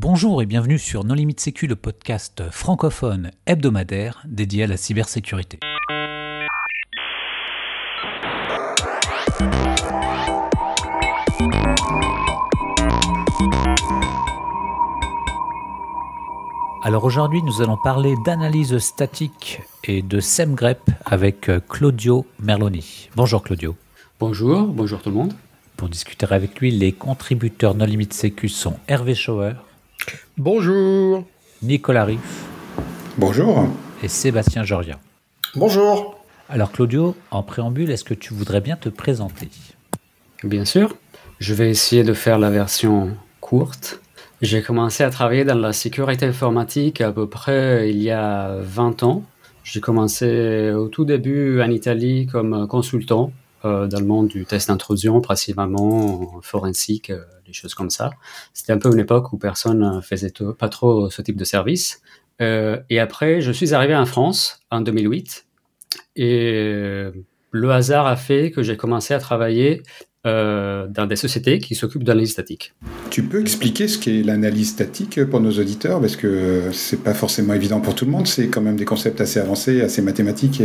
Bonjour et bienvenue sur Non Limite Sécu, le podcast francophone hebdomadaire dédié à la cybersécurité. Alors aujourd'hui, nous allons parler d'analyse statique et de SEMGREP avec Claudio Merloni. Bonjour Claudio. Bonjour, bonjour tout le monde. Pour discuter avec lui, les contributeurs Non Limite Sécu sont Hervé Schauer. Bonjour. Nicolas Riff. Bonjour. Et Sébastien Georgia. Bonjour. Alors Claudio, en préambule, est-ce que tu voudrais bien te présenter? Bien sûr. Je vais essayer de faire la version courte. J'ai commencé à travailler dans la sécurité informatique à peu près il y a 20 ans. J'ai commencé au tout début en Italie comme consultant dans le monde du test d'intrusion, principalement forensique, euh, des choses comme ça. C'était un peu une époque où personne faisait pas trop ce type de service. Euh, et après, je suis arrivé en France en 2008 et le hasard a fait que j'ai commencé à travailler dans des sociétés qui s'occupent d'analyse statique. Tu peux expliquer ce qu'est l'analyse statique pour nos auditeurs? Parce que c'est pas forcément évident pour tout le monde. C'est quand même des concepts assez avancés, assez mathématiques.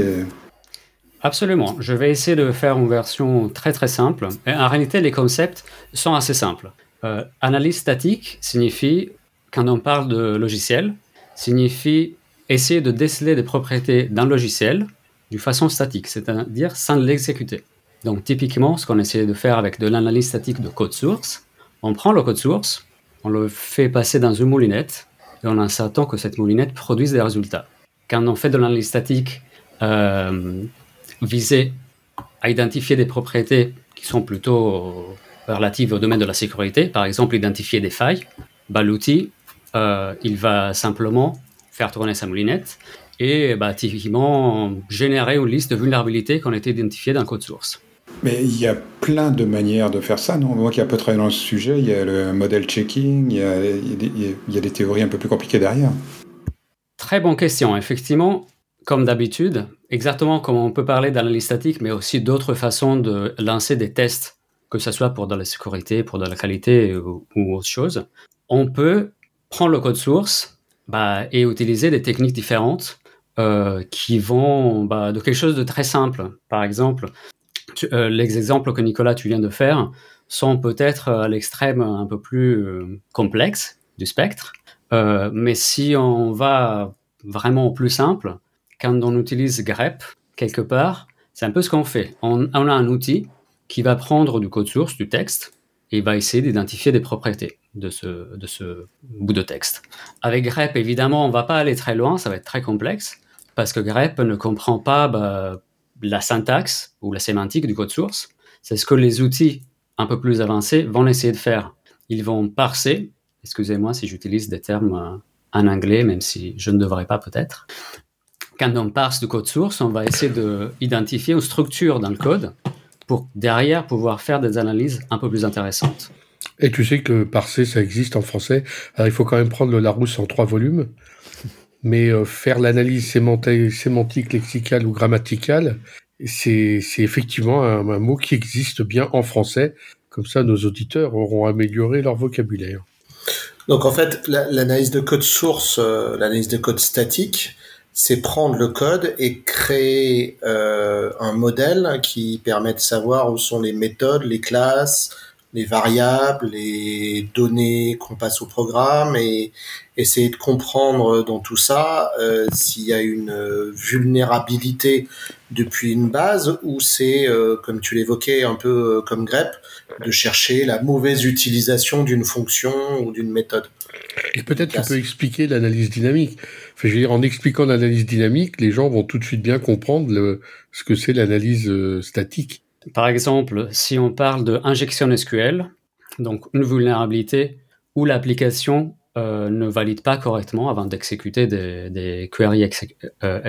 Absolument. Je vais essayer de faire une version très très simple. En réalité, les concepts sont assez simples. Euh, analyse statique signifie, quand on parle de logiciel, signifie essayer de déceler des propriétés d'un logiciel de façon statique, c'est-à-dire sans l'exécuter. Donc typiquement, ce qu'on essaie de faire avec de l'analyse statique de code source, on prend le code source, on le fait passer dans une moulinette et on s'attend que cette moulinette produise des résultats. Quand on fait de l'analyse statique euh, viser à identifier des propriétés qui sont plutôt relatives au domaine de la sécurité, par exemple identifier des failles, bah, l'outil, euh, il va simplement faire tourner sa moulinette et bah, typiquement générer une liste de vulnérabilités qui ont été identifiées dans le code source. Mais il y a plein de manières de faire ça, non? Moi qui ai un peu travaillé dans le sujet, il y a le model checking, il y a, il y a des théories un peu plus compliquées derrière. Très bonne question. Effectivement, comme d'habitude, exactement comme on peut parler d'analyse statique, mais aussi d'autres façons de lancer des tests, que ce soit pour de la sécurité, pour de la qualité ou, autre chose, on peut prendre le code source bah, et utiliser des techniques différentes euh, qui vont bah, de quelque chose de très simple. Par exemple, euh, les exemples que Nicolas, tu viens de faire, sont peut-être à l'extrême un peu plus euh, complexe du spectre. mais si on va vraiment au plus simple, quand on utilise grep quelque part, c'est un peu ce qu'on fait. On, a un outil qui va prendre du code source, du texte, et va essayer d'identifier des propriétés de ce, de ce bout de texte. Avec grep, évidemment, on va pas aller très loin, ça va être très complexe, parce que grep ne comprend pas bah, la syntaxe ou la sémantique du code source. C'est ce que les outils un peu plus avancés vont essayer de faire. Ils vont parser, excusez-moi si j'utilise des termes euh, en anglais, même si je ne devrais pas peut-être, quand on parse du code source, on va essayer d'identifier une structure dans le code pour derrière pouvoir faire des analyses un peu plus intéressantes. Et tu sais que parser, ça existe en français. Alors il faut quand même prendre le Larousse en trois volumes. Mais euh, faire l'analyse sémantique, lexicale ou grammaticale, c'est effectivement un, mot qui existe bien en français. Comme ça, nos auditeurs auront amélioré leur vocabulaire. Donc en fait, l'analyse de code source, euh, l'analyse de code statique, c'est prendre le code et créer euh, un modèle qui permet de savoir où sont les méthodes, les classes, les variables, les données qu'on passe au programme et essayer de comprendre dans tout ça euh, s'il y a une vulnérabilité depuis une base ou c'est, euh, comme tu l'évoquais, un peu comme grep, de chercher la mauvaise utilisation d'une fonction ou d'une méthode. Et peut-être tu peux expliquer l'analyse dynamique. Je veux dire, en expliquant l'analyse dynamique, les gens vont tout de suite bien comprendre ce que c'est l'analyse euh, statique. Par exemple, si on parle de injection SQL, donc une vulnérabilité où l'application euh, ne valide pas correctement avant d'exécuter des, queries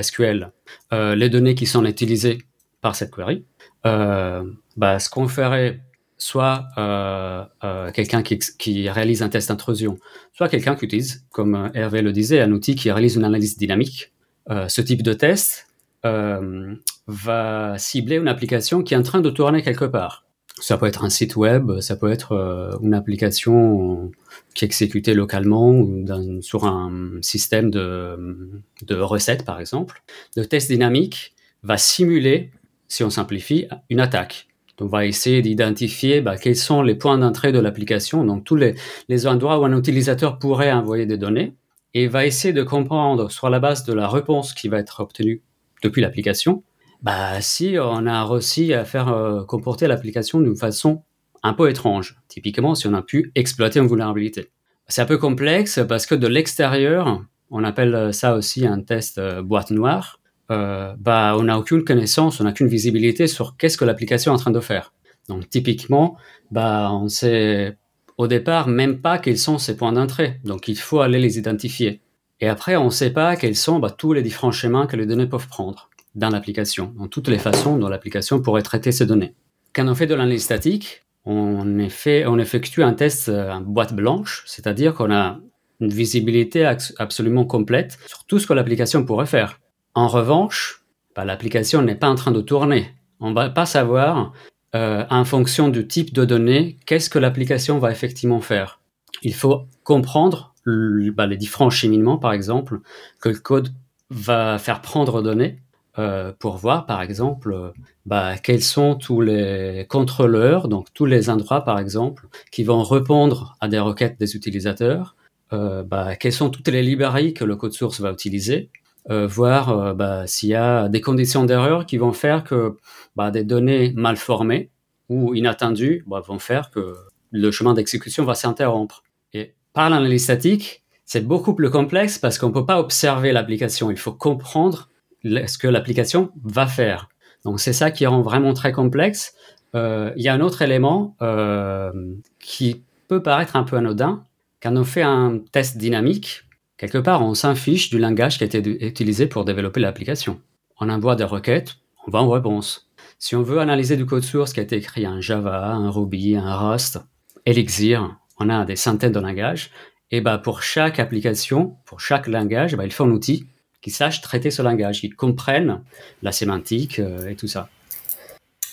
SQL euh, les données qui sont utilisées par cette query, bah, ce qu'on ferait soit euh, euh, quelqu'un qui, réalise un test d'intrusion, soit quelqu'un qui utilise, comme Hervé le disait, un outil qui réalise une analyse dynamique. Euh, ce type de test va cibler une application qui est en train de tourner quelque part. Ça peut être un site web, ça peut être euh, une application qui est exécutée localement ou sur un système de, de recettes, par exemple. Le test dynamique va simuler, si on simplifie, une attaque. On va essayer d'identifier bah, quels sont les points d'entrée de l'application, donc tous les, les endroits où un utilisateur pourrait envoyer des données, et va essayer de comprendre sur la base de la réponse qui va être obtenue depuis l'application, bah, si on a réussi à faire euh, comporter l'application d'une façon un peu étrange, typiquement si on a pu exploiter une vulnérabilité. C'est un peu complexe parce que de l'extérieur, on appelle ça aussi un test euh, boîte noire, euh, bah, on n'a aucune connaissance, on n'a aucune visibilité sur qu'est-ce que l'application est en train de faire. Donc typiquement, bah, on sait au départ même pas quels sont ces points d'entrée. Donc il faut aller les identifier. Et après, on ne sait pas quels sont bah, tous les différents chemins que les données peuvent prendre dans l'application, dans toutes les façons dont l'application pourrait traiter ces données. Quand on fait de l'analyse statique, on, on effectue un test en boîte blanche, c'est-à-dire qu'on a une visibilité absolument complète sur tout ce que l'application pourrait faire. En revanche, bah, l'application n'est pas en train de tourner. On ne va pas savoir, euh, en fonction du type de données, qu'est-ce que l'application va effectivement faire. Il faut comprendre bah, les différents cheminements, par exemple, que le code va faire prendre données euh, pour voir, par exemple, bah, quels sont tous les contrôleurs, donc tous les endroits, par exemple, qui vont répondre à des requêtes des utilisateurs, euh, bah, quelles sont toutes les librairies que le code source va utiliser, euh, voir euh, bah, s'il y a des conditions d'erreur qui vont faire que bah, des données mal formées ou inattendues bah, vont faire que le chemin d'exécution va s'interrompre. Et par l'analyse statique, c'est beaucoup plus complexe parce qu'on ne peut pas observer l'application. Il faut comprendre ce que l'application va faire. Donc c'est ça qui rend vraiment très complexe. Euh, il y a un autre élément euh, qui peut paraître un peu anodin. Quand on fait un test dynamique, Quelque part, on s'infiche du langage qui a été utilisé pour développer l'application. On envoie des requêtes, on va en réponse. Si on veut analyser du code source qui a été écrit en Java, en Ruby, en Rust, Elixir, on a des centaines de langages. Et bah pour chaque application, pour chaque langage, bah, il faut un outil qui sache traiter ce langage, qui comprenne la sémantique euh, et tout ça.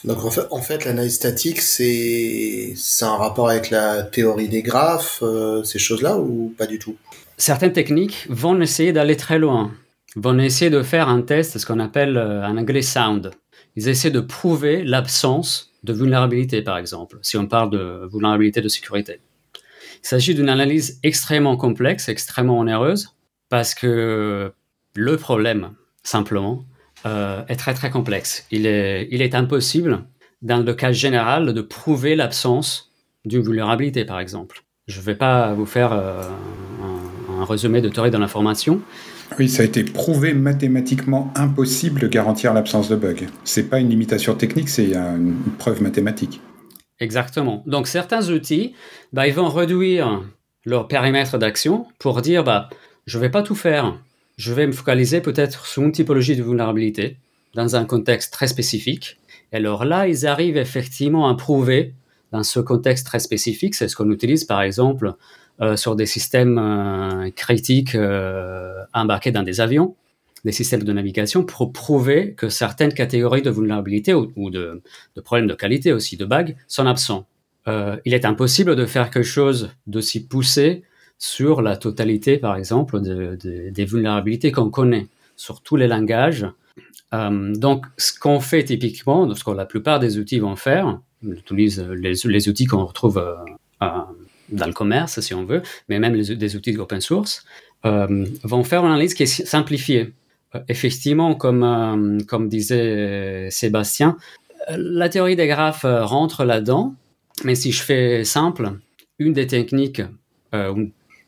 Donc en fait, l'analyse statique, c'est un rapport avec la théorie des graphes, euh, ces choses-là, ou pas du tout? Certaines techniques vont essayer d'aller très loin, vont essayer de faire un test, ce qu'on appelle euh, en anglais sound. Ils essaient de prouver l'absence de vulnérabilité, par exemple, si on parle de vulnérabilité de sécurité. Il s'agit d'une analyse extrêmement complexe, extrêmement onéreuse, parce que le problème, simplement, euh, est très très complexe. Il est, impossible, dans le cas général, de prouver l'absence d'une vulnérabilité, par exemple. Je ne vais pas vous faire euh, un résumé de théorie de l'information. Oui, ça a été prouvé mathématiquement impossible de garantir l'absence de bug. C'est pas une limitation technique, c'est une preuve mathématique. Exactement. Donc certains outils, bah, ils vont réduire leur périmètre d'action pour dire bah, je vais pas tout faire. Je vais me focaliser peut-être sur une typologie de vulnérabilité dans un contexte très spécifique. Et alors là, ils arrivent effectivement à prouver dans ce contexte très spécifique, c'est ce qu'on utilise par exemple euh, sur des systèmes euh, critiques euh, embarqués dans des avions, des systèmes de navigation, pour prouver que certaines catégories de vulnérabilité ou, de, problèmes de qualité aussi, de bugs, sont absents. il est impossible de faire quelque chose d'aussi poussé sur la totalité, par exemple, des vulnérabilités qu'on connaît sur tous les langages. donc, ce qu'on fait typiquement, ce que la plupart des outils vont faire, on utilise les, les outils qu'on retrouve dans le commerce, si on veut, mais même des outils open source, euh, vont faire une analyse qui est simplifiée. Euh, effectivement, comme, euh, disait Sébastien, la théorie des graphes rentre là-dedans, mais si je fais simple, une des techniques,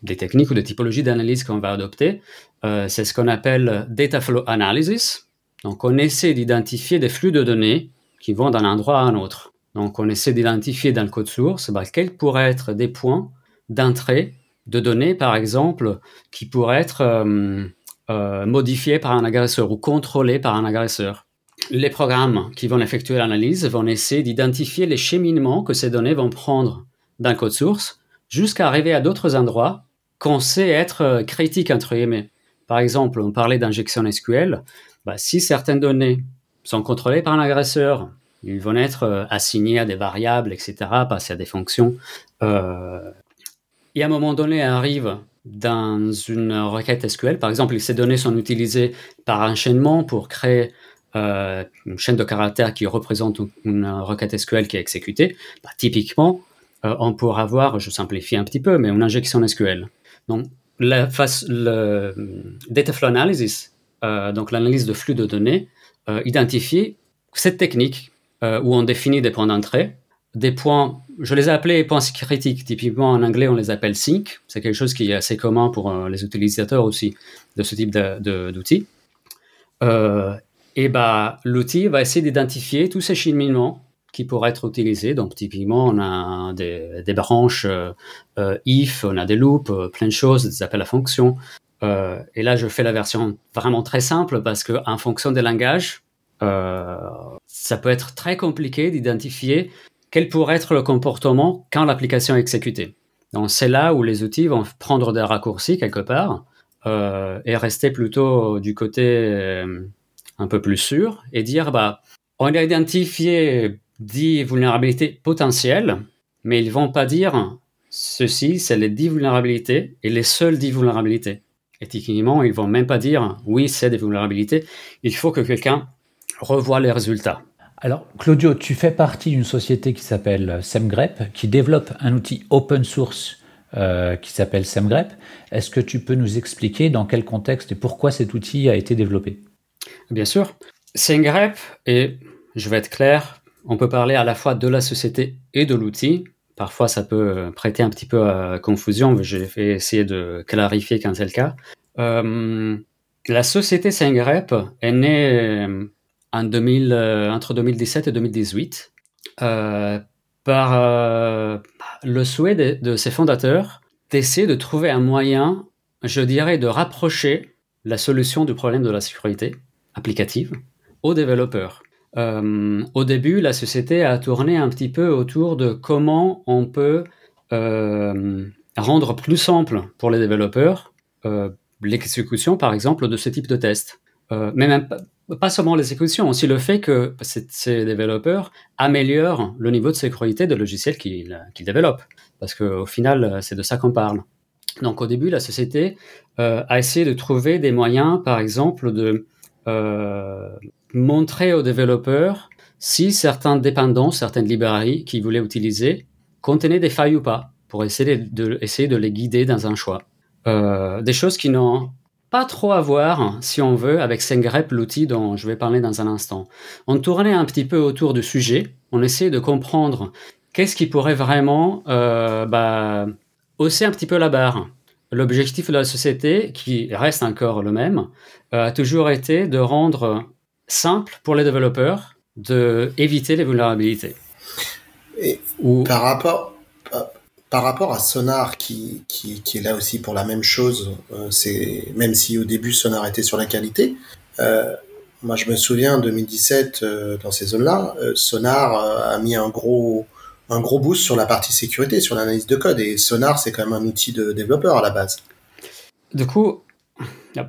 des techniques ou des typologies d'analyse qu'on va adopter, c'est ce qu'on appelle data flow analysis. Donc, on essaie d'identifier des flux de données qui vont d'un endroit à un autre. Donc, on essaie d'identifier dans le code source bah, quels pourraient être des points d'entrée de données, par exemple, qui pourraient être euh, euh, modifiés par un agresseur ou contrôlés par un agresseur. Les programmes qui vont effectuer l'analyse vont essayer d'identifier les cheminements que ces données vont prendre le code source jusqu'à arriver à d'autres endroits qu'on sait être euh, critiques, entre guillemets. Par exemple, on parlait d'injection SQL. Bah, si certaines données sont contrôlées par un agresseur Ils vont être assignés à des variables, etc., passer à des fonctions. et à un moment donné, arrive dans une requête SQL, par exemple, ces données sont utilisées par enchaînement pour créer euh, une chaîne de caractères qui représente une requête SQL qui est exécutée, bah, typiquement, euh, on pourra avoir, je simplifie un petit peu, mais une injection SQL. Donc, la le data flow analysis, euh, donc l'analyse de flux de données, identifie cette technique où on définit des points d'entrée, des points, je les ai appelés points critiques. Typiquement en anglais, on les appelle sync. C'est quelque chose qui est assez commun pour les utilisateurs aussi de ce type d'outils. Euh, et bah, l'outil va essayer d'identifier tous ces cheminements qui pourraient être utilisés. Donc, typiquement, on a des, des branches euh, euh if, on a des loops, euh, plein de choses, des appels à fonction. Euh, et là, je fais la version vraiment très simple parce que, en fonction des langages, euh, ça peut être très compliqué d'identifier quel pourrait être le comportement quand l'application est exécutée. Donc, c'est là où les outils vont prendre des raccourcis quelque part euh, et rester plutôt du côté un peu plus sûr et dire bah, on a identifié 10 vulnérabilités potentielles, mais ils vont pas dire ceci, c'est les 10 vulnérabilités et les seules 10 vulnérabilités. Et techniquement, ils vont même pas dire oui, c'est des vulnérabilités. Il faut que quelqu'un revoie les résultats. Alors, Claudio, tu fais partie d'une société qui s'appelle SemGrep, qui développe un outil open source euh, qui s'appelle SemGrep. Est-ce que tu peux nous expliquer dans quel contexte et pourquoi cet outil a été développé? Bien sûr. SENGREP, et je vais être clair, on peut parler à la fois de la société et de l'outil. Parfois, ça peut prêter un petit peu à confusion, mais je vais essayer de clarifier quand c'est le cas. Euh, la société SENGREP est née euh, en 2000, euh, entre 2017 et 2018 par le souhait de, ses fondateurs d'essayer de trouver un moyen, je dirais, de rapprocher la solution du problème de la sécurité applicative aux développeurs. Euh, au début, la société a tourné un petit peu autour de comment on peut euh, rendre plus simple pour les développeurs euh, l'exécution, par exemple, de ce type de test. Mais même pas, seulement l'exécution, aussi le fait que ces développeurs améliorent le niveau de sécurité de logiciels qu'ils développent. Parce qu'au final, c'est de ça qu'on parle. Donc au début, la société a essayé de trouver des moyens, par exemple, de euh, montrer aux développeurs si certains dépendants, certaines librairies qu'ils voulaient utiliser contenaient des failles ou pas, pour essayer de, essayer de les guider dans un choix. Euh, des choses qui n'ont pas trop à voir, si on veut, avec SengRep, l'outil dont je vais parler dans un instant. On tournait un petit peu autour du sujet, on essayait de comprendre qu'est-ce qui pourrait vraiment euh, bah, hausser un petit peu la barre l'objectif de la société, qui reste encore le même, euh, a toujours été de rendre simple pour les développeurs de éviter les vulnérabilités. Et par rapport par rapport à Sonar qui, qui, est là aussi pour la même chose, euh, même si au début Sonar était sur la qualité. Euh, moi, je me souviens en 2017 dans ces zones-là, Sonar a mis un gros un gros boost sur la partie sécurité, sur l'analyse de code. Et Sonar, c'est quand même un outil de développeur à la base. Du coup,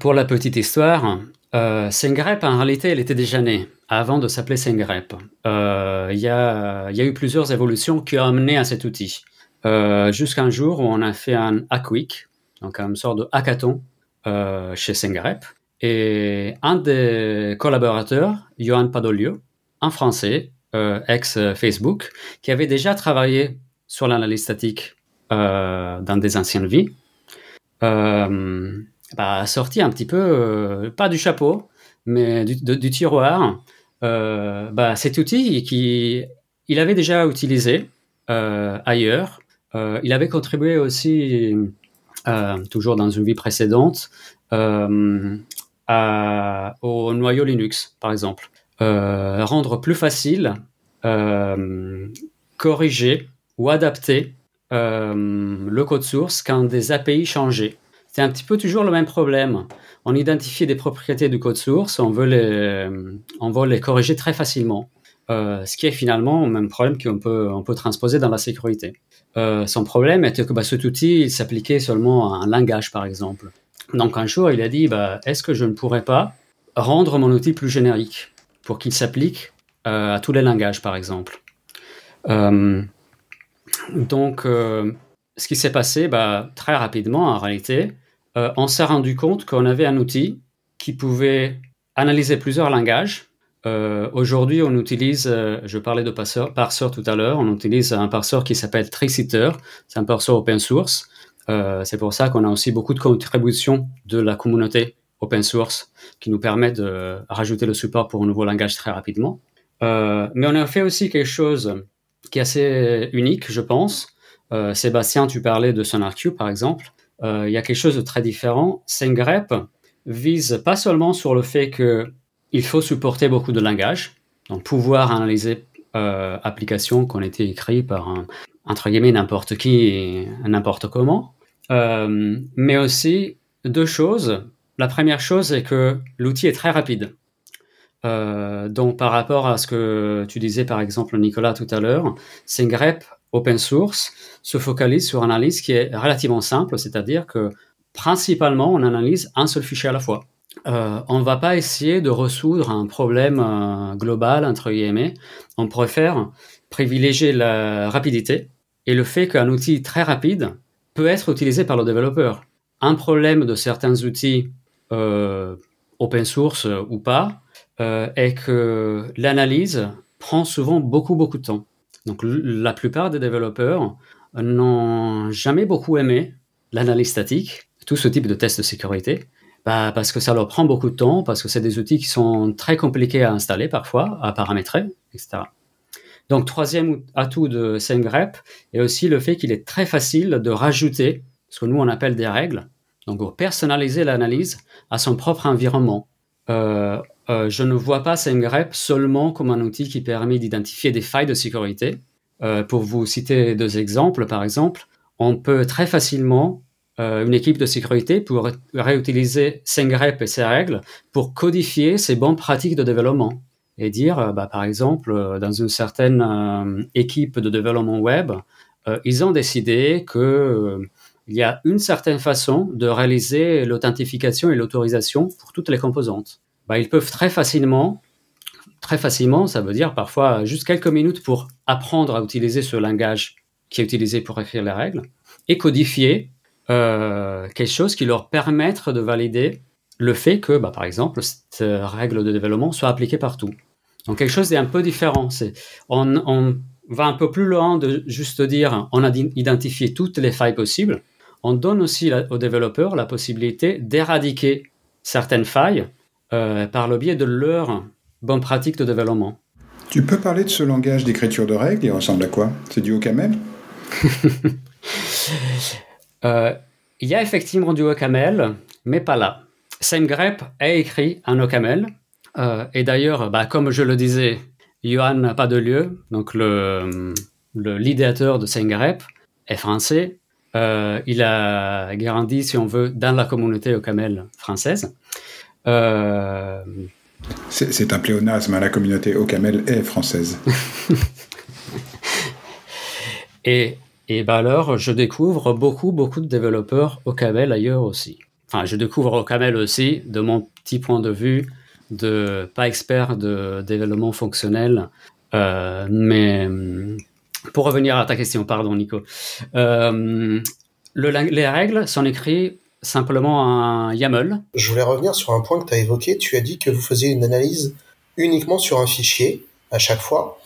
pour la petite histoire, euh, SengRep, en réalité, elle était déjà née avant de s'appeler SengRep. Euh, il y, a, eu plusieurs évolutions qui ont amené à cet outil. Euh, Jusqu'à un jour où on a fait un hack week, donc une sorte de hackathon euh, chez SengRep. Et un des collaborateurs, Johan Padolio, un Français, euh, ex-Facebook, qui avait déjà travaillé sur l'analyse statique dans des anciennes vies, euh, bah, a sorti un petit peu, pas du chapeau, mais du, tiroir, bah, cet outil qui il avait déjà utilisé ailleurs. Il avait contribué aussi, toujours dans une vie précédente, au noyau Linux, par exemple. Euh, rendre plus facile, euh, corriger ou adapter euh, le code source quand des API changeaient. C'est un petit peu toujours le même problème. On identifie des propriétés du code source, on veut les, on veut les corriger très facilement. ce qui est finalement le même problème qu'on peut, on peut transposer dans la sécurité. Son problème était que bah, cet outil s'appliquait seulement à un langage, par exemple. Donc un jour, il a dit, bah, est-ce que je ne pourrais pas rendre mon outil plus générique pour qu'il s'applique à tous les langages, par exemple? donc, ce qui s'est passé, bah, très rapidement, en réalité, on s'est rendu compte qu'on avait un outil qui pouvait analyser plusieurs langages. Aujourd'hui, on utilise, je parlais de parseur, parseur tout à l'heure, on utilise un parseur qui s'appelle Triciter, c'est un parseur open source. c'est pour ça qu'on a aussi beaucoup de contributions de la communauté open source qui nous permet de rajouter le support pour un nouveau langage très rapidement. Euh, mais on a fait aussi quelque chose qui est assez unique, je pense. Euh, Sébastien, tu parlais de SonarQube, par exemple. Euh, il y a quelque chose de très différent. SendGrep vise pas seulement sur le fait qu'il faut supporter beaucoup de langages, donc pouvoir analyser applications qui ont été écrites par un, entre guillemets n'importe qui et n'importe comment, mais aussi deux choses la première chose est que l'outil est très rapide. Euh, donc, par rapport à ce que tu disais, par exemple, Nicolas, tout à l'heure, SingRep open source se focalise sur une analyse qui est relativement simple, c'est-à-dire que principalement, on analyse un seul fichier à la fois. Euh, on ne va pas essayer de résoudre un problème euh, global, entre guillemets. On préfère privilégier la rapidité et le fait qu'un outil très rapide peut être utilisé par le développeur. Un problème de certains outils euh, open source ou pas, est que l'analyse prend souvent beaucoup, beaucoup de temps. Donc la plupart des développeurs n'ont jamais beaucoup aimé l'analyse statique, tout ce type de test de sécurité, bah, parce que ça leur prend beaucoup de temps, parce que c'est des outils qui sont très compliqués à installer parfois, à paramétrer, etc. Donc troisième atout de SendGrep est aussi le fait qu'il est très facile de rajouter ce que nous on appelle des règles donc, pour personnaliser l'analyse à son propre environnement. Euh, euh, je ne vois pas SendGrep seulement comme un outil qui permet d'identifier des failles de sécurité. Euh, pour vous citer deux exemples, par exemple, on peut très facilement, une équipe de sécurité pour réutiliser SendGrep et ses règles pour codifier ses bonnes pratiques de développement et dire, bah, par exemple, dans une certaine équipe de développement web, ils ont décidé que il y a une certaine façon de réaliser l'authentification et l'autorisation pour toutes les composantes. Bah, ils peuvent très facilement, très facilement, ça veut dire parfois juste quelques minutes pour apprendre à utiliser ce langage qui est utilisé pour écrire les règles et codifier euh, quelque chose qui leur permette de valider le fait que, bah, par exemple, cette règle de développement soit appliquée partout. Donc quelque chose d'un peu différent. C'est on, on va un peu plus loin de juste dire on a identifié toutes les failles possibles on donne aussi aux développeurs la possibilité d'éradiquer certaines failles euh, par le biais de leurs bonnes pratiques de développement. Tu peux parler de ce langage d'écriture de règles Il ressemble à quoi? C'est du OCaml euh, Il y a effectivement du OCaml, mais pas là. SameGrep est écrit en OCaml. Euh, et d'ailleurs, bah, comme je le disais, Johan Pas-de-Lieu, donc le, l'idéateur de SameGrep, est français euh, il a grandi, si on veut, dans la communauté Ocamel française. Euh, c'est un pléonasme, hein, la communauté Ocamel est française. et et ben alors, je découvre beaucoup, beaucoup de développeurs Ocamel ailleurs aussi. Enfin, je découvre Ocamel aussi de mon petit point de vue de pas expert de développement fonctionnel, euh, mais pour revenir à ta question, pardon Nico. Euh, les règles sont écrites simplement en YAML. Je voulais revenir sur un point que tu as évoqué. Tu as dit que vous faisiez une analyse uniquement sur un fichier à chaque fois.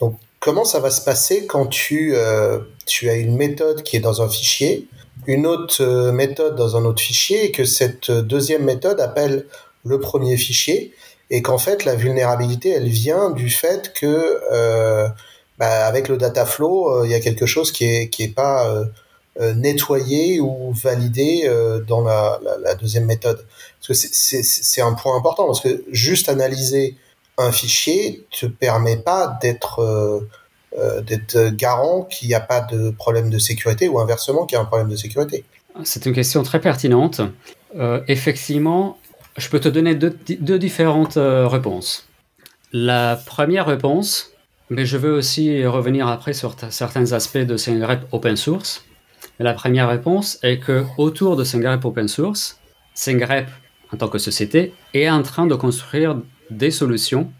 Donc, comment ça va se passer quand tu, euh, tu as une méthode qui est dans un fichier, une autre euh, méthode dans un autre fichier, et que cette deuxième méthode appelle le premier fichier, et qu'en fait, la vulnérabilité, elle vient du fait que bah, avec le data flow, euh, il y a quelque chose qui est qui est pas euh, euh, nettoyé ou validé dans la, la, deuxième méthode. Parce que c'est un point important parce que juste analyser un fichier te permet pas d'être d'être garant qu'il n'y a pas de problème de sécurité ou inversement qu'il y a un problème de sécurité. C'est une question très pertinente. effectivement, je peux te donner deux, différentes réponses. La première réponse, mais je veux aussi revenir après sur certains aspects de SendGrep open source. la première réponse est que autour de SendGrep open source, SendGrep en tant que société est en train de construire des solutions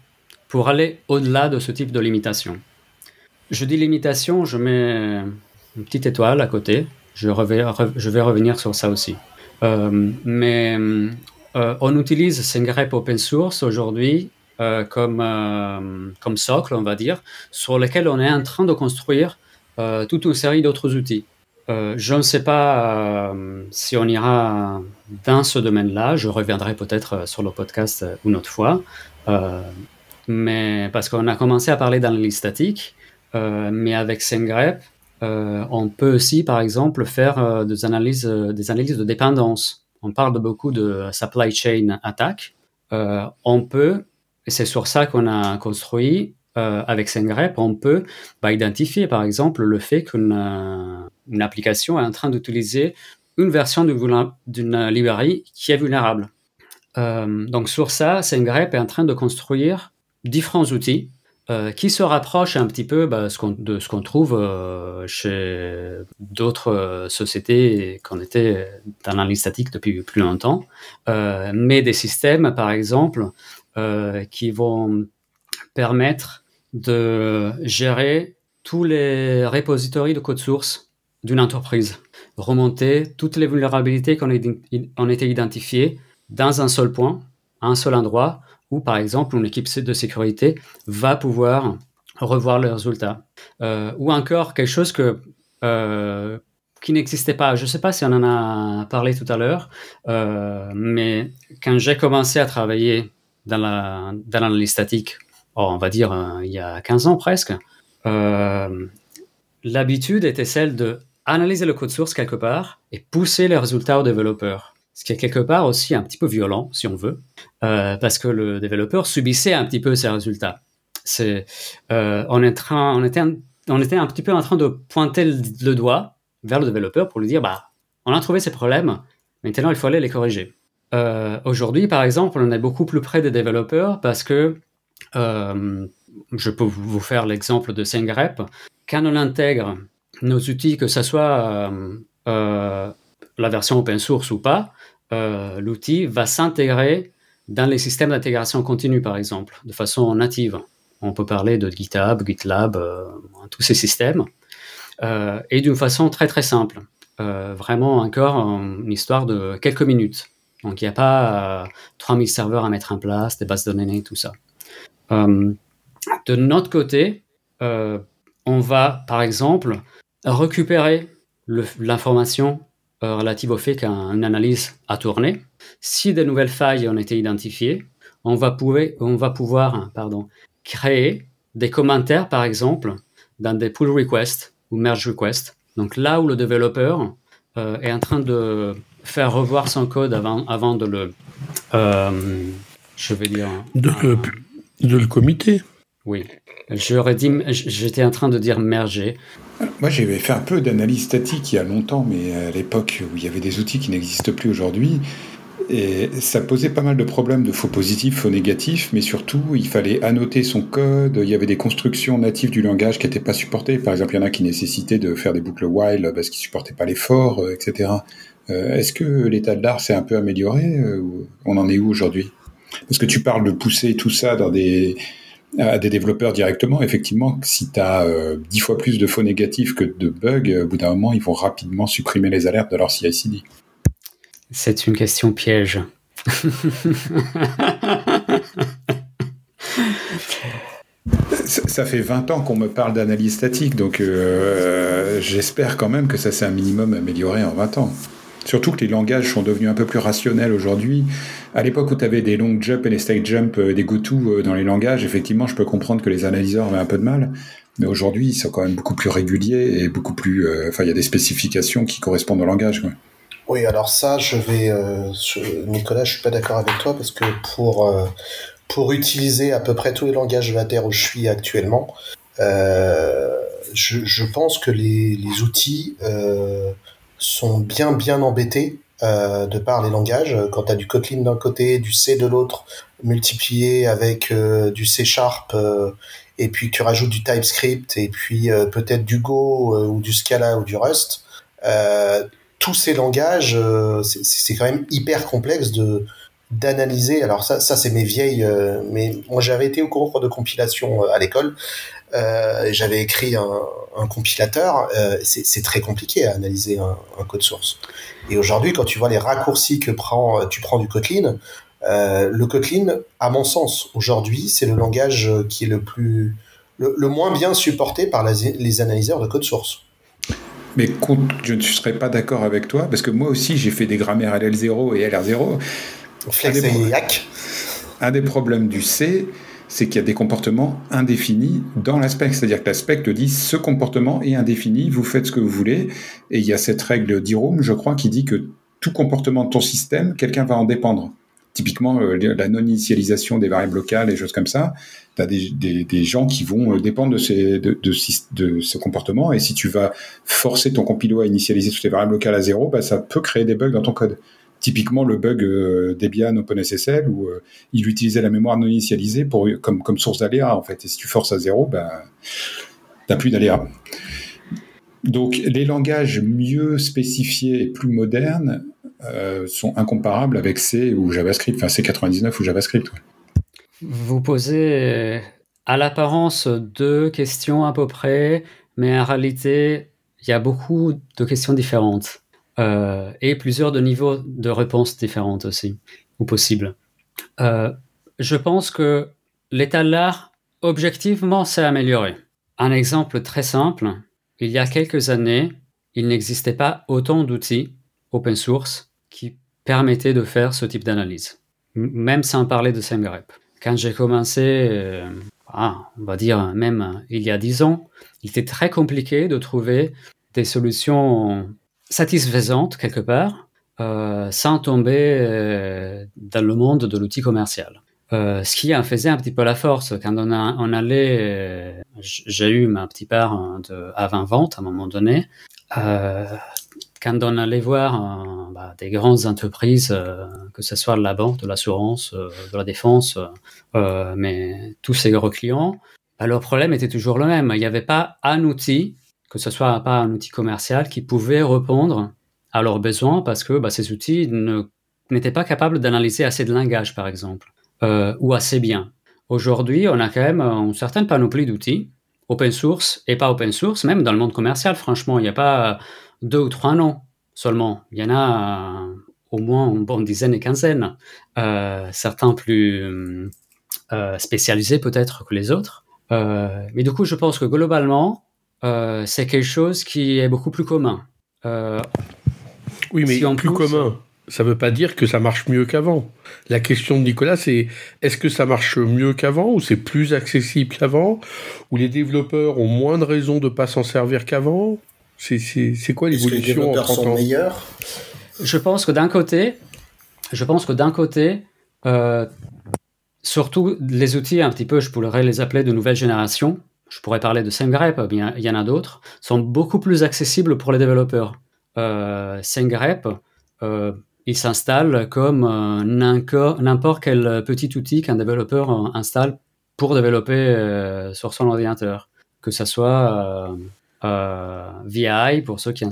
pour aller au-delà de ce type de limitation. Je dis limitation, je mets une petite étoile à côté. Je, vais revenir sur ça aussi. Euh, mais euh, on utilise SendGrep open source aujourd'hui euh, comme, comme socle, on va dire, sur lequel on est en train de construire toute une série d'autres outils. Je ne sais pas si on ira dans ce domaine-là. Je reviendrai peut-être sur le podcast une autre fois. mais parce qu'on a commencé à parler d'analyse statique, mais avec SendGrep, on peut aussi, par exemple, faire des, analyses, des analyses de dépendance on parle beaucoup de supply chain attack. Euh, on peut, et c'est sur ça qu'on a construit euh, avec SendGrep, on peut identifier par exemple le fait qu'une euh, application est en train d'utiliser une version d'une librairie qui est vulnérable. donc sur ça, SendGrep est en train de construire différents outils euh, qui se rapproche un petit peu bah, de ce qu'on trouve euh, chez d'autres euh, sociétés qu'on était dans l'analyse statique depuis plus longtemps, mais des systèmes, par exemple, qui vont permettre de gérer tous les repositories de code source d'une entreprise, remonter toutes les vulnérabilités qu'on ont été identifiées dans un seul point, à un seul endroit, où, par exemple, une équipe de sécurité va pouvoir revoir les résultats. Euh, ou encore quelque chose que, euh, qui n'existait pas. Je ne sais pas si on en a parlé tout à l'heure, euh, mais quand j'ai commencé à travailler dans l'analyse statique, on va dire il y a 15 ans presque, l'habitude était celle de analyser le code source quelque part et pousser les résultats aux développeurs ce qui est quelque part aussi un petit peu violent, si on veut, euh, parce que le développeur subissait un petit peu ces résultats. Euh, on, est était un, petit peu en train de pointer le, doigt vers le développeur pour lui dire, bah, on a trouvé ces problèmes, maintenant il faut aller les corriger. Euh, aujourd'hui, par exemple, on est beaucoup plus près des développeurs parce que je peux vous faire l'exemple de SendGrep. Quand on intègre nos outils, que ce soit la version open source ou pas, euh, l'outil va s'intégrer dans les systèmes d'intégration continue, par exemple, de façon native. On peut parler de GitHub, GitLab, euh, tous ces systèmes, euh, et d'une façon très très simple. vraiment encore une histoire de quelques minutes. Donc il n'y a pas 3000 serveurs à mettre en place, des bases de données, tout ça. De notre côté, on va par exemple récupérer l'information euh, relative au fait qu'une analyse a tourné. Si de nouvelles failles ont été identifiées, on va, on va pouvoir pardon, créer des commentaires, par exemple, dans des pull requests ou merge requests. Donc là où le développeur euh, est en train de faire revoir son code avant, avant de le... Euh, je vais dire... De de le comité. Oui. J'aurais dit... J'étais en train de dire merger. Moi, j'avais fait un peu d'analyse statique il y a longtemps, mais à l'époque où il y avait des outils qui n'existent plus aujourd'hui. Et ça posait pas mal de problèmes de faux positifs, faux négatifs, mais surtout, il fallait annoter son code. Il y avait des constructions natives du langage qui n'étaient pas supportées. Par exemple, il y en a qui nécessitaient de faire des boucles while parce qu'ils supportaient pas l'effort, euh, etc. Euh, est-ce que l'état de l'art s'est un peu amélioré euh, On en est où aujourd'hui? Parce que tu parles de pousser tout ça dans des à des développeurs directement, effectivement, si tu as euh, dix fois plus de faux négatifs que de bugs, euh, au bout d'un moment, ils vont rapidement supprimer les alertes de leur CI/CD. C'est une question piège. ça, fait 20 ans qu'on me parle d'analyse statique, donc euh, j'espère quand même que ça s'est un minimum amélioré en 20 ans. Surtout que les langages sont devenus un peu plus rationnels aujourd'hui. À l'époque où tu avais des long jumps et des stage jumps, euh, des go-to euh, dans les langages, effectivement, je peux comprendre que les analyseurs avaient un peu de mal. Mais aujourd'hui, ils sont quand même beaucoup plus réguliers et beaucoup plus. Euh, enfin, il y a des spécifications qui correspondent au langage. Oui, alors ça, je vais. Nicolas, je suis pas d'accord avec toi parce que pour, pour utiliser à peu près tous les langages VATER où je suis actuellement, je, je, pense que les, les outils sont bien bien embêtés euh, de par les langages. Quand tu as du Kotlin d'un côté, du C de l'autre, multiplié avec euh, du C Sharp, euh, et puis tu rajoutes du TypeScript, et puis peut-être du Go ou du Scala ou du Rust, tous ces langages, c'est quand même hyper complexe de, d'analyser. Alors ça, ça c'est mes vieilles. mais moi, j'avais été au cours de compilation à l'école. J'avais écrit un, un compilateur. c'est très compliqué à analyser un, un code source. Et aujourd'hui, quand tu vois les raccourcis que prend, tu prends du Kotlin, euh, le Kotlin, à mon sens, aujourd'hui, c'est le langage qui est le plus, le, moins bien supporté par les analyseurs de code source. Mais je ne serais pas d'accord avec toi, parce que moi aussi, j'ai fait des grammaires LL0 et LR0. Flex et hack. Un des problèmes du C, c'est qu'il y a des comportements indéfinis dans l'aspect. C'est-à-dire que l'aspect te dit ce comportement est indéfini, vous faites ce que vous voulez. Et il y a cette règle d'Irome, je crois, qui dit que tout comportement de ton système, quelqu'un va en dépendre typiquement euh, la non-initialisation des variables locales et choses comme ça, tu as des, gens qui vont euh, dépendre de, ces, de, ce comportement. Et si tu vas forcer ton compilo à initialiser toutes les variables locales à zéro, bah, ça peut créer des bugs dans ton code. Typiquement le bug euh, Debian OpenSSL où il utilisait la mémoire non initialisée pour, comme, source d'aléa en fait. Et si tu forces à zéro, tu n'as plus d'aléa. Donc les langages mieux spécifiés et plus modernes euh, sont incomparables avec C ou JavaScript, enfin C99 ou JavaScript. Vous posez euh, à l'apparence deux questions à peu près, mais en réalité, il y a beaucoup de questions différentes euh, et plusieurs de niveaux de réponses différentes aussi, ou possibles. je pense que l'état de l'art, objectivement, s'est amélioré. Un exemple très simple, il y a quelques années, il n'existait pas autant d'outils open source qui permettaient de faire ce type d'analyse, même sans parler de SEMGREP. Quand j'ai commencé, euh, ah, on va dire même il y a dix ans, il était très compliqué de trouver des solutions satisfaisantes quelque part, euh, sans tomber euh, dans le monde de l'outil commercial. Euh, ce qui en faisait un petit peu la force. Quand on, allait, j'ai eu ma petite part hein, de avant-vente à un moment donné. Quand on allait voir bah, des grandes entreprises, que ce soit de la banque, de l'assurance, de la défense, mais tous ces gros clients, bah, leur problème était toujours le même. Il n'y avait pas un outil, que ce soit pas un outil commercial, qui pouvait répondre à leurs besoins parce que bah, ces outils n'étaient pas capables d'analyser assez de langage, par exemple. Euh, ou assez bien. Aujourd'hui, on a quand même une certaine panoplie d'outils, open source et pas open source, même dans le monde commercial, franchement, il n'y a pas deux ou trois noms seulement. Il y en a euh, au moins une bonne dizaine et quinzaine. Euh, certains plus spécialisés peut-être que les autres. mais du coup, je pense que globalement, c'est quelque chose qui est beaucoup plus commun. oui, mais en plus commun ça ne veut pas dire que ça marche mieux qu'avant. La question de Nicolas, c'est est-ce que ça marche mieux qu'avant ou c'est plus accessible qu'avant ou les développeurs ont moins de raisons de ne pas s'en servir qu'avant? C'est quoi l'évolution Les développeurs sont meilleurs? Je pense que d'un côté, je pense que d'un côté, euh, surtout les outils un petit peu, je pourrais les appeler de nouvelle génération. Je pourrais parler de SameGrep, bien il y en a d'autres, sont beaucoup plus accessibles pour les développeurs. Euh, euh, il s'installe comme euh, n'importe quel petit outil qu'un développeur euh, installe pour développer sur son ordinateur, que ce soit VI pour ceux qui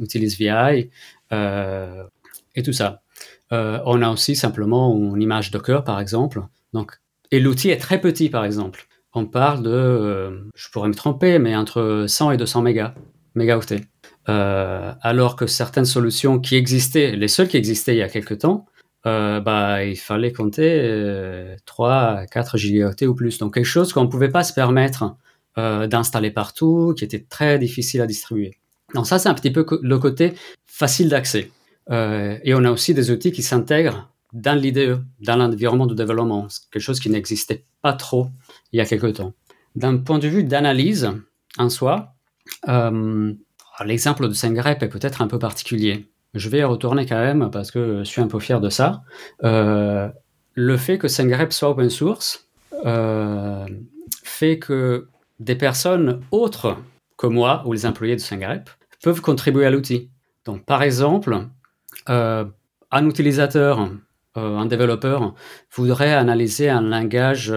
utilisent VI et tout ça. on a aussi simplement une image Docker par exemple. Donc, et l'outil est très petit par exemple. On parle de, je pourrais me tromper, mais entre 100 et 200 mégas, mégaoctets. Euh, alors que certaines solutions qui existaient, les seules qui existaient il y a quelques temps, euh, bah, il fallait compter euh, 3 4 gigaoctets ou plus. Donc quelque chose qu'on ne pouvait pas se permettre euh, d'installer partout, qui était très difficile à distribuer. Donc ça, c'est un petit peu le côté facile d'accès. et on a aussi des outils qui s'intègrent dans l'IDE, dans l'environnement de développement, quelque chose qui n'existait pas trop il y a quelques temps. D'un point de vue d'analyse en soi, euh, L'exemple de SendGrep est peut-être un peu particulier. Je vais y retourner quand même parce que je suis un peu fier de ça. Euh, le fait que SendGrep soit open source euh, fait que des personnes autres que moi ou les employés de SendGrep peuvent contribuer à l'outil. Donc, par exemple, un utilisateur, un développeur, voudrait analyser un langage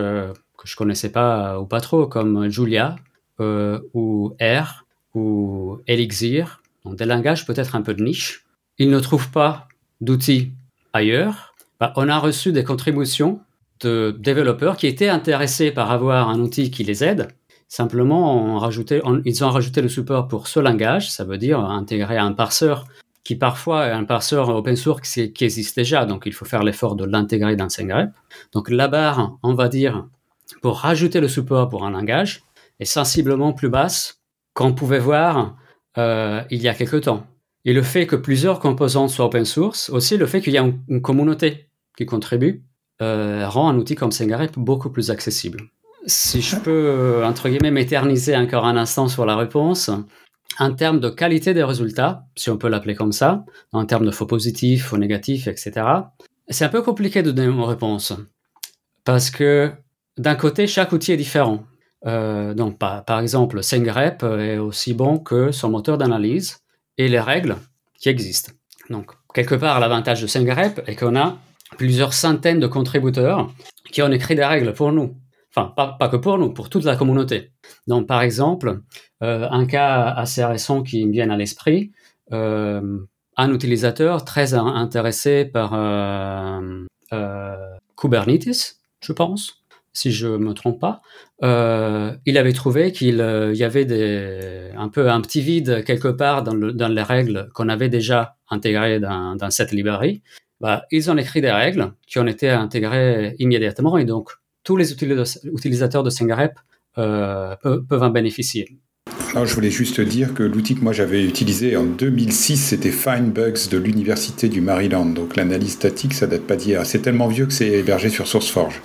que je connaissais pas ou pas trop, comme Julia ou R, ou Elixir, donc des langages peut-être un peu de niche. Il ne trouve pas d'outils ailleurs, bah, on a reçu des contributions de développeurs qui étaient intéressés par avoir un outil qui les aide. Simplement, ils ont rajouté le support pour ce langage, ça veut dire intégrer un parseur qui parfois est un parseur open source qui, existe déjà, donc il faut faire l'effort de l'intégrer dans SendGrep. Donc la barre, on va dire, pour rajouter le support pour un langage, est sensiblement plus basse qu'on pouvait voir euh, il y a quelque temps. Et le fait que plusieurs composantes soient open source, aussi le fait qu'il y a une, communauté qui contribue, euh, rend un outil comme SendGrep beaucoup plus accessible. Si je peux, euh, entre guillemets, m'éterniser encore un instant sur la réponse, en termes de qualité des résultats, si on peut l'appeler comme ça, en termes de faux positifs, faux négatifs, etc., c'est un peu compliqué de donner une réponse. Parce que d'un côté, chaque outil est différent. Euh, donc, par, par exemple, SendGrep est aussi bon que son moteur d'analyse et les règles qui existent. Donc, quelque part, l'avantage de SendGrep est qu'on a plusieurs centaines de contributeurs qui ont écrit des règles pour nous. Enfin, pas, que pour nous, pour toute la communauté. Donc, par exemple, euh, un cas assez récent qui me vient à l'esprit, euh, un utilisateur très intéressé par euh, Kubernetes, je pense, si je me trompe pas, il avait trouvé qu'il y avait un peu un petit vide quelque part dans, les règles qu'on avait déjà intégrées dans, cette librairie. Bah, ils ont écrit des règles qui ont été intégrées immédiatement et donc tous les utilisateurs de SendGrep euh, peuvent en bénéficier. Alors, je voulais juste dire que l'outil que moi j'avais utilisé en 2006, c'était FindBugs de l'Université du Maryland. Donc l'analyse statique, ça date pas d'hier. C'est tellement vieux que c'est hébergé sur SourceForge.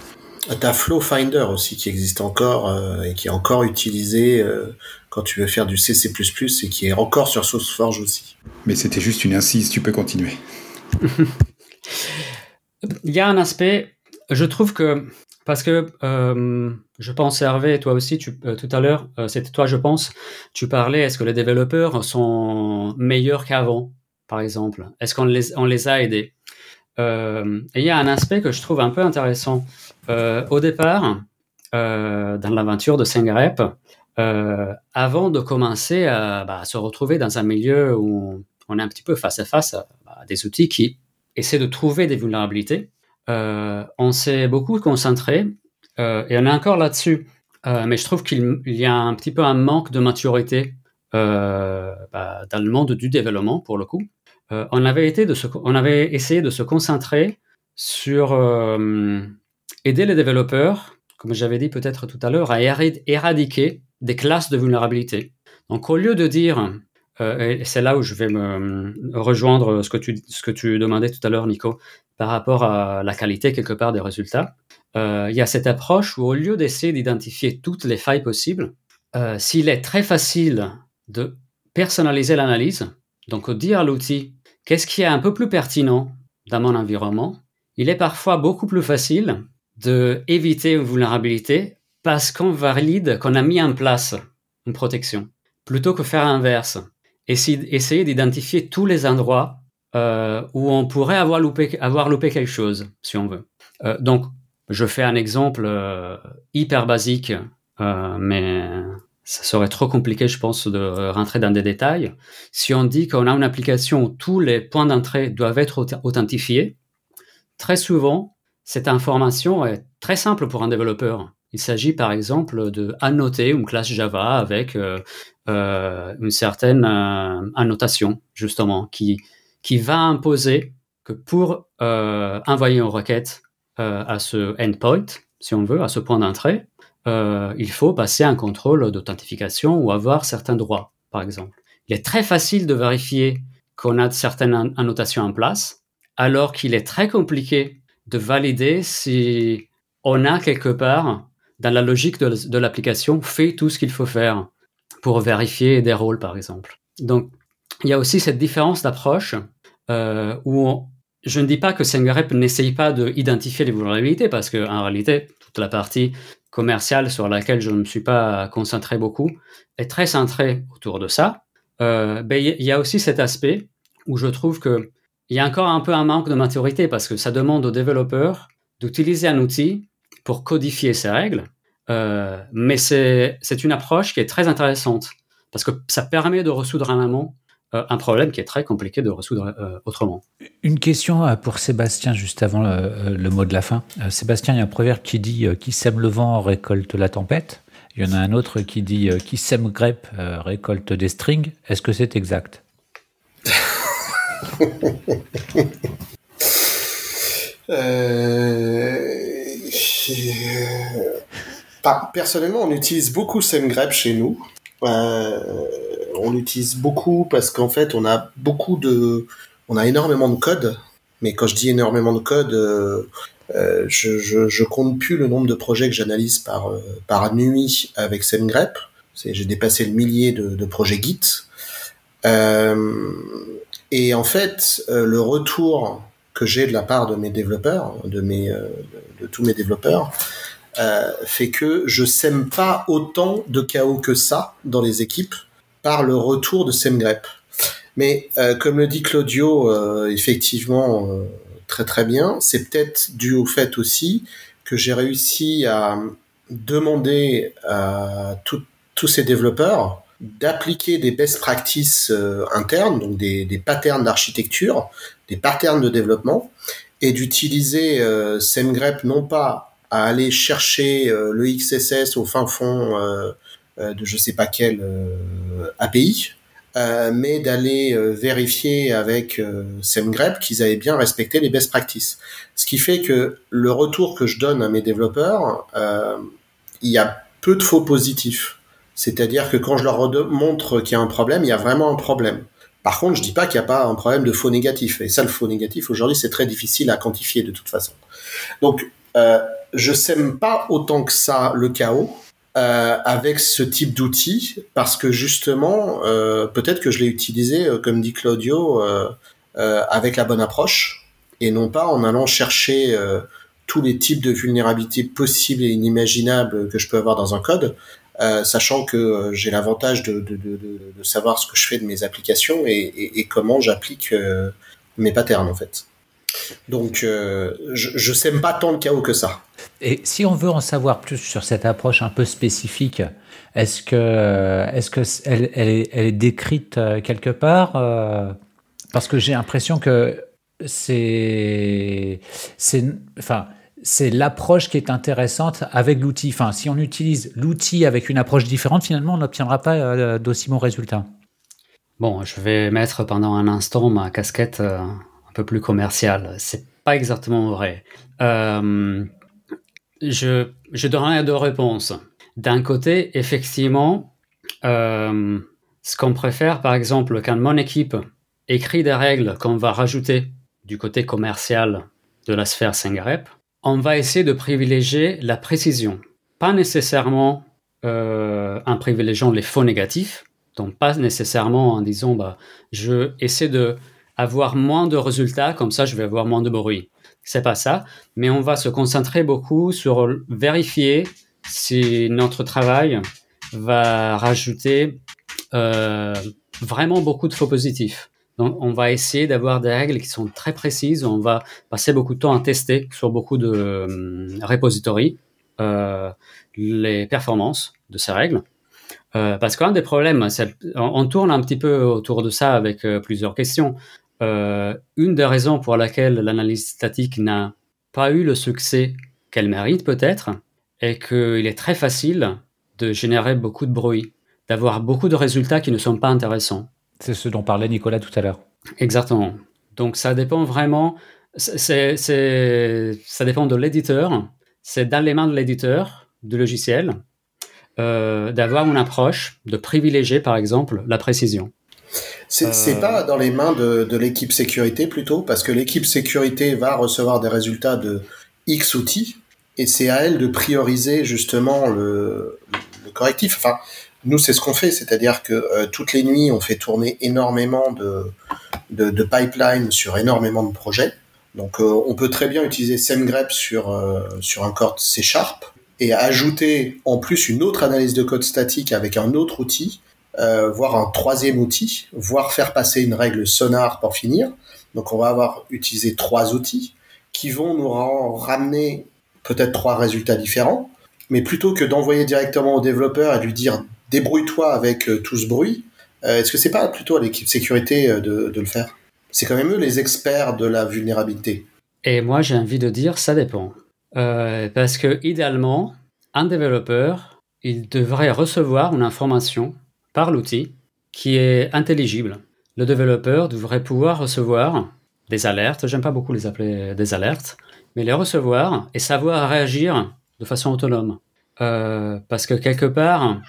Tu as Flow Finder aussi qui existe encore euh, et qui est encore utilisé euh, quand tu veux faire du CC++ et qui est encore sur SourceForge aussi. Mais c'était juste une incise, tu peux continuer. Il y a un aspect, je trouve que parce que euh, je pense, Hervé, toi aussi, tu, euh, tout à l'heure, euh, c'était toi, je pense, tu parlais, est-ce que les développeurs sont meilleurs qu'avant, par exemple? Est-ce qu'on les, on les a aidés? Il y a un aspect que je trouve un peu intéressant. Au départ, dans l'aventure de SendGrep, avant de commencer bah, à, se retrouver dans un milieu où on est un petit peu face à face à des outils qui essaient de trouver des vulnérabilités, euh, on s'est beaucoup concentré, euh, et on est encore là-dessus, euh, mais je trouve qu'il y a un petit peu un manque de maturité bah, dans le monde du développement, pour le coup. on avait essayé de se concentrer sur aider les développeurs, comme j'avais dit peut-être tout à l'heure, à éradiquer des classes de vulnérabilité. Donc au lieu de dire, et c'est là où je vais me rejoindre ce que tu, ce que tu demandais tout à l'heure, Nico, par rapport à la qualité quelque part des résultats. Euh, il y a cette approche où au lieu d'essayer d'identifier toutes les failles possibles, euh, s'il est très facile de personnaliser l'analyse, donc dire à l'outil qu'est-ce qui est un peu plus pertinent dans mon environnement, il est parfois beaucoup plus facile de éviter une vulnérabilité parce qu'on valide qu'on a mis en place une protection, plutôt que faire l'inverse. Essayer d'identifier tous les endroits euh, où on pourrait avoir loupé, avoir loupé quelque chose, si on veut. Euh, donc, je fais un exemple euh, hyper basique, mais ça serait trop compliqué, je pense, de rentrer dans des détails. Si on dit qu'on a une application où tous les points d'entrée doivent être authentifiés, très souvent, cette information est très simple pour un développeur. Il s'agit par exemple de annoter une classe Java avec une certaine annotation, justement, qui, qui va imposer que pour euh, envoyer une requête euh, à ce endpoint, si on veut, à ce point d'entrée, euh, il faut passer un contrôle d'authentification ou avoir certains droits, par exemple. Il est très facile de vérifier qu'on a certaines annotations en place, alors qu'il est très compliqué de valider si on a quelque part, dans la logique de, l'application, fait tout ce qu'il faut faire pour vérifier des rôles, par exemple. Donc, il y a aussi cette différence d'approche euh, où je ne dis pas que SendGrep n'essaye pas d'identifier les vulnérabilités, parce qu'en réalité, toute la partie commerciale sur laquelle je ne me suis pas concentré beaucoup est très centrée autour de ça. Euh, ben, il y a aussi cet aspect où je trouve qu'il y a encore un peu un manque de maturité, parce que ça demande aux développeurs d'utiliser un outil pour codifier ces règles, euh, mais c'est une approche qui est très intéressante, parce que ça permet de ressoudre un amont un problème qui est très compliqué de résoudre autrement. Une question pour Sébastien, juste avant le, mot de la fin. Sébastien, il y a un proverbe qui dit Qui sème le vent récolte la tempête. Il y en a un autre qui dit Qui sème grèpe récolte des strings. Est-ce que c'est exact? Personnellement, on utilise beaucoup SEMGREP chez nous. Euh, on l'utilise beaucoup parce qu'en fait, on a beaucoup de, on a énormément de code. Mais quand je dis énormément de code, euh, euh, je, compte plus le nombre de projets que j'analyse par par nuit avec SEMGREP. J'ai dépassé le millier de, projets Git. Et en fait, le retour que j'ai de la part de mes développeurs, de de tous mes développeurs, euh, fait que je sème pas autant de chaos que ça dans les équipes par le retour de SEMGREP. Mais euh, comme le dit Claudio, euh, effectivement, très très bien, c'est peut-être dû au fait aussi que j'ai réussi à demander à tous ces développeurs d'appliquer des best practices internes, donc des, patterns d'architecture, des patterns de développement, et d'utiliser SEMGREP non pas à aller chercher euh, le XSS au fin fond euh, euh, de je sais pas quel API, mais d'aller vérifier avec SEMGREP qu'ils avaient bien respecté les best practices. Ce qui fait que le retour que je donne à mes développeurs, il y a peu de faux positifs. C'est-à-dire que quand je leur montre qu'il y a un problème, il y a vraiment un problème. Par contre, je dis pas qu'il n'y a pas un problème de faux négatif. Et ça, le faux négatif, aujourd'hui, c'est très difficile à quantifier de toute façon. Donc, euh, je sème pas autant que ça le chaos euh, avec ce type d'outil parce que justement, euh, peut-être que je l'ai utilisé, euh, comme dit Claudio, euh, euh, avec la bonne approche et non pas en allant chercher tous les types de vulnérabilités possibles et inimaginables que je peux avoir dans un code. Sachant que j'ai l'avantage de, de, de, savoir ce que je fais de mes applications et, et, comment j'applique mes patterns en fait. Donc, euh, je ne sème pas tant de chaos que ça. Et si on veut en savoir plus sur cette approche un peu spécifique, est-ce que, que elle, est, elle, est, décrite euh, quelque part euh, Parce que j'ai l'impression que c'est, c'est, enfin, c'est l'approche qui est intéressante avec l'outil. Enfin, si on utilise l'outil avec une approche différente, finalement, on n'obtiendra pas d'aussi bons résultats. Bon, je vais mettre pendant un instant ma casquette peu plus commercial. C'est pas exactement vrai. Euh, je, je donnerai deux réponses. D'un côté, effectivement, euh, ce qu'on préfère, par exemple, quand mon équipe écrit des règles qu'on va rajouter du côté commercial de la sphère Sengarep, on va essayer de privilégier la précision. Pas nécessairement euh, en privilégiant les faux négatifs, donc pas nécessairement en disant bah, je essaie de avoir moins de résultats, comme ça je vais avoir moins de bruit. C'est pas ça, mais on va se concentrer beaucoup sur vérifier si notre travail va rajouter euh, vraiment beaucoup de faux positifs. Donc, on va essayer d'avoir des règles qui sont très précises. On va passer beaucoup de temps à tester sur beaucoup de euh, repositories euh, les performances de ces règles. Euh, parce qu'un des problèmes, on, tourne un petit peu autour de ça avec euh, plusieurs questions. Une des raisons pour laquelle l'analyse statique n'a pas eu le succès qu'elle mérite peut-être est qu'il est très facile de générer beaucoup de bruit, d'avoir beaucoup de résultats qui ne sont pas intéressants. C'est ce dont parlait Nicolas tout à l'heure. Exactement. Donc ça dépend vraiment, c'est, ça dépend de l'éditeur, c'est dans les mains de l'éditeur du logiciel euh, d'avoir une approche de privilégier par exemple la précision. C'est pas dans les mains de, de l'équipe sécurité plutôt, parce que l'équipe sécurité va recevoir des résultats de X outils, et c'est à elle de prioriser justement le, le correctif. Enfin, nous, c'est ce qu'on fait, c'est-à-dire que euh, toutes les nuits, on fait tourner énormément de, de, pipelines sur énormément de projets. Donc, euh, on peut très bien utiliser SEMGREP sur, euh, sur un corps C Sharp et ajouter en plus une autre analyse de code statique avec un autre outil voire un troisième outil, voire faire passer une règle sonar pour finir. Donc on va avoir utilisé trois outils qui vont nous ramener peut-être trois résultats différents, mais plutôt que d'envoyer directement au développeur et lui dire débrouille-toi avec euh, tout ce bruit, Est-ce que c'est pas plutôt à l'équipe sécurité de, de le faire? C'est quand même eux les experts de la vulnérabilité. Et moi, j'ai envie de dire, ça dépend. parce que idéalement, un développeur, il devrait recevoir une information par l'outil qui est intelligible. Le développeur devrait pouvoir recevoir des alertes, j'aime pas beaucoup les appeler des alertes, mais les recevoir et savoir réagir de façon autonome. Euh, parce que quelque part,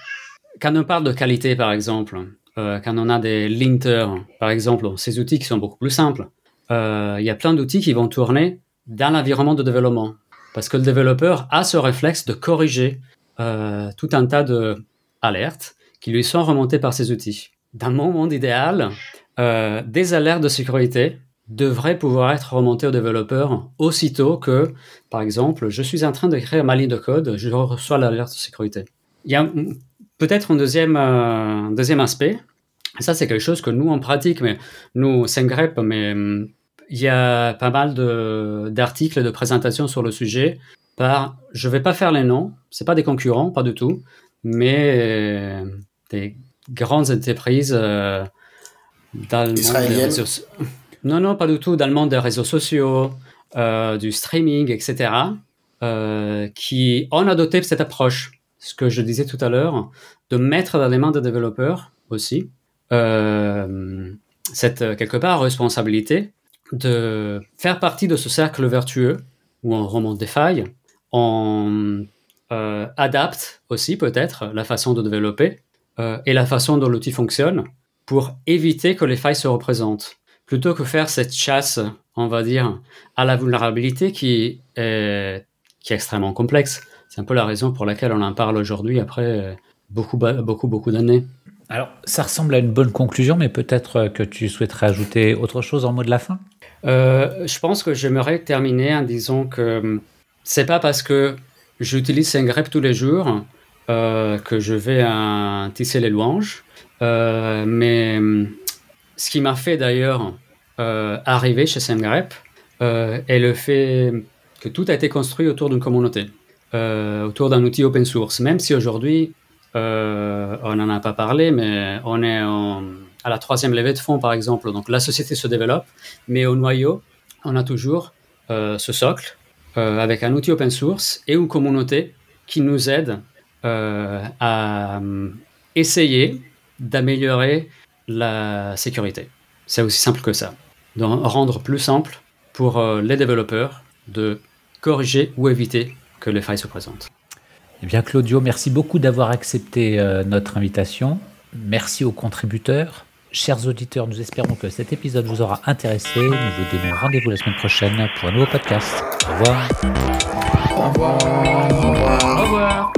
quand on parle de qualité par exemple, euh, quand on a des linters par exemple, ces outils qui sont beaucoup plus simples, euh, il y a plein d'outils qui vont tourner dans l'environnement de développement. Parce que le développeur a ce réflexe de corriger tout un tas d'alertes qui lui sont remontées par ces outils. Dans mon monde idéal, des alertes de sécurité devrait pouvoir être remonté au développeur aussitôt que, par exemple, je suis en train d'écrire ma ligne de code, je reçois l'alerte de sécurité. Il y a peut-être un deuxième, euh, deuxième aspect. Ça, c'est quelque chose que nous, on pratique, mais nous, SendGrep, mais il y a pas mal d'articles, de, de présentations sur le sujet par, je vais pas faire les noms, c'est pas des concurrents, pas du tout, mais euh, des grandes entreprises euh, dans non, non, pas du tout. Dans le monde des réseaux sociaux, euh, du streaming, etc., euh, qui ont adopté cette approche, ce que je disais tout à l'heure, de mettre dans les mains des développeurs aussi euh, cette, quelque part, responsabilité de faire partie de ce cercle vertueux où on remonte des failles, on adapte aussi peut-être la façon de développer et la façon dont l'outil fonctionne pour éviter que les failles se représentent plutôt que faire cette chasse, on va dire, à la vulnérabilité qui est extrêmement complexe. C'est un peu la raison pour laquelle on en parle aujourd'hui après beaucoup, beaucoup, beaucoup d'années. Alors, ça ressemble à une bonne conclusion, mais peut-être que tu souhaiterais ajouter autre chose en mot de la fin? Euh, Je pense que j'aimerais terminer en disant que c'est pas parce que j'utilise grep tous les jours euh, que je vais tisser les louanges, euh, mais ce qui m'a fait d'ailleurs euh, arriver chez SEMGREP euh, est le fait que tout a été construit autour d'une communauté, euh, autour d'un outil open source. Même si aujourd'hui, on n'en a pas parlé, mais on est à la troisième levée de fonds, par exemple. Donc la société se développe, mais au noyau, on a toujours ce socle avec un outil open source et une communauté qui nous aide à essayer d'améliorer la sécurité. C'est aussi simple que ça. De rendre plus simple pour euh, les développeurs de corriger ou éviter que les failles se présentent. Eh bien, Claudio, merci beaucoup d'avoir accepté euh, notre invitation. Merci aux contributeurs. Chers auditeurs, nous espérons que cet épisode vous aura intéressé. Nous vous donnons rendez-vous la semaine prochaine pour un nouveau podcast. Au revoir. Au revoir. Au revoir.